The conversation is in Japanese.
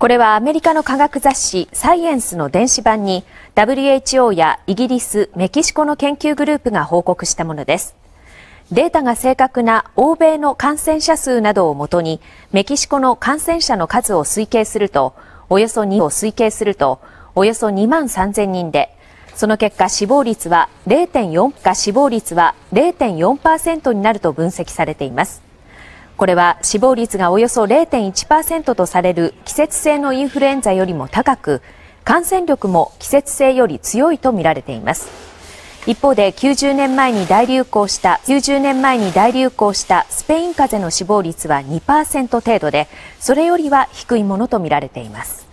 これはアメリカの科学雑誌サイエンスの電子版に WHO やイギリス、メキシコの研究グループが報告したものです。データが正確な欧米の感染者数などをもとにメキシコの感染者の数を推計するとおよそ2を推計するとおよそ2万3000人でその結果死亡率は0.4か死亡率は0.4%になると分析されていますこれは死亡率がおよそ0.1%とされる季節性のインフルエンザよりも高く、感染力も季節性より強いとみられています。一方で90年前に大流行した90年前に大流行したスペイン風邪の死亡率は2%程度でそれよりは低いものとみられています